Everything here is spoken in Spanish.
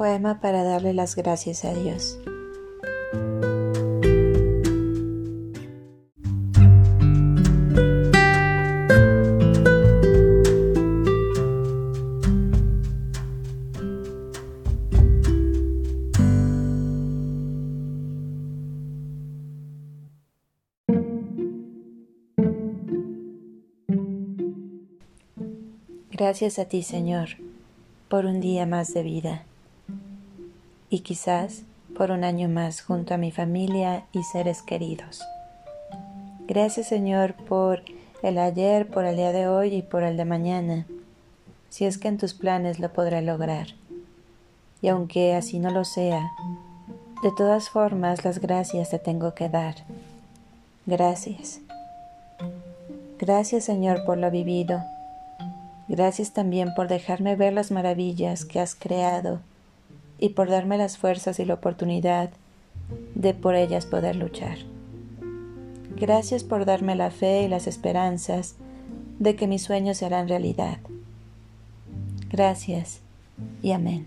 Poema para darle las gracias a Dios. Gracias a ti, Señor, por un día más de vida y quizás por un año más junto a mi familia y seres queridos. Gracias Señor por el ayer, por el día de hoy y por el de mañana, si es que en tus planes lo podré lograr. Y aunque así no lo sea, de todas formas las gracias te tengo que dar. Gracias. Gracias Señor por lo vivido. Gracias también por dejarme ver las maravillas que has creado y por darme las fuerzas y la oportunidad de por ellas poder luchar. Gracias por darme la fe y las esperanzas de que mis sueños se harán realidad. Gracias y amén.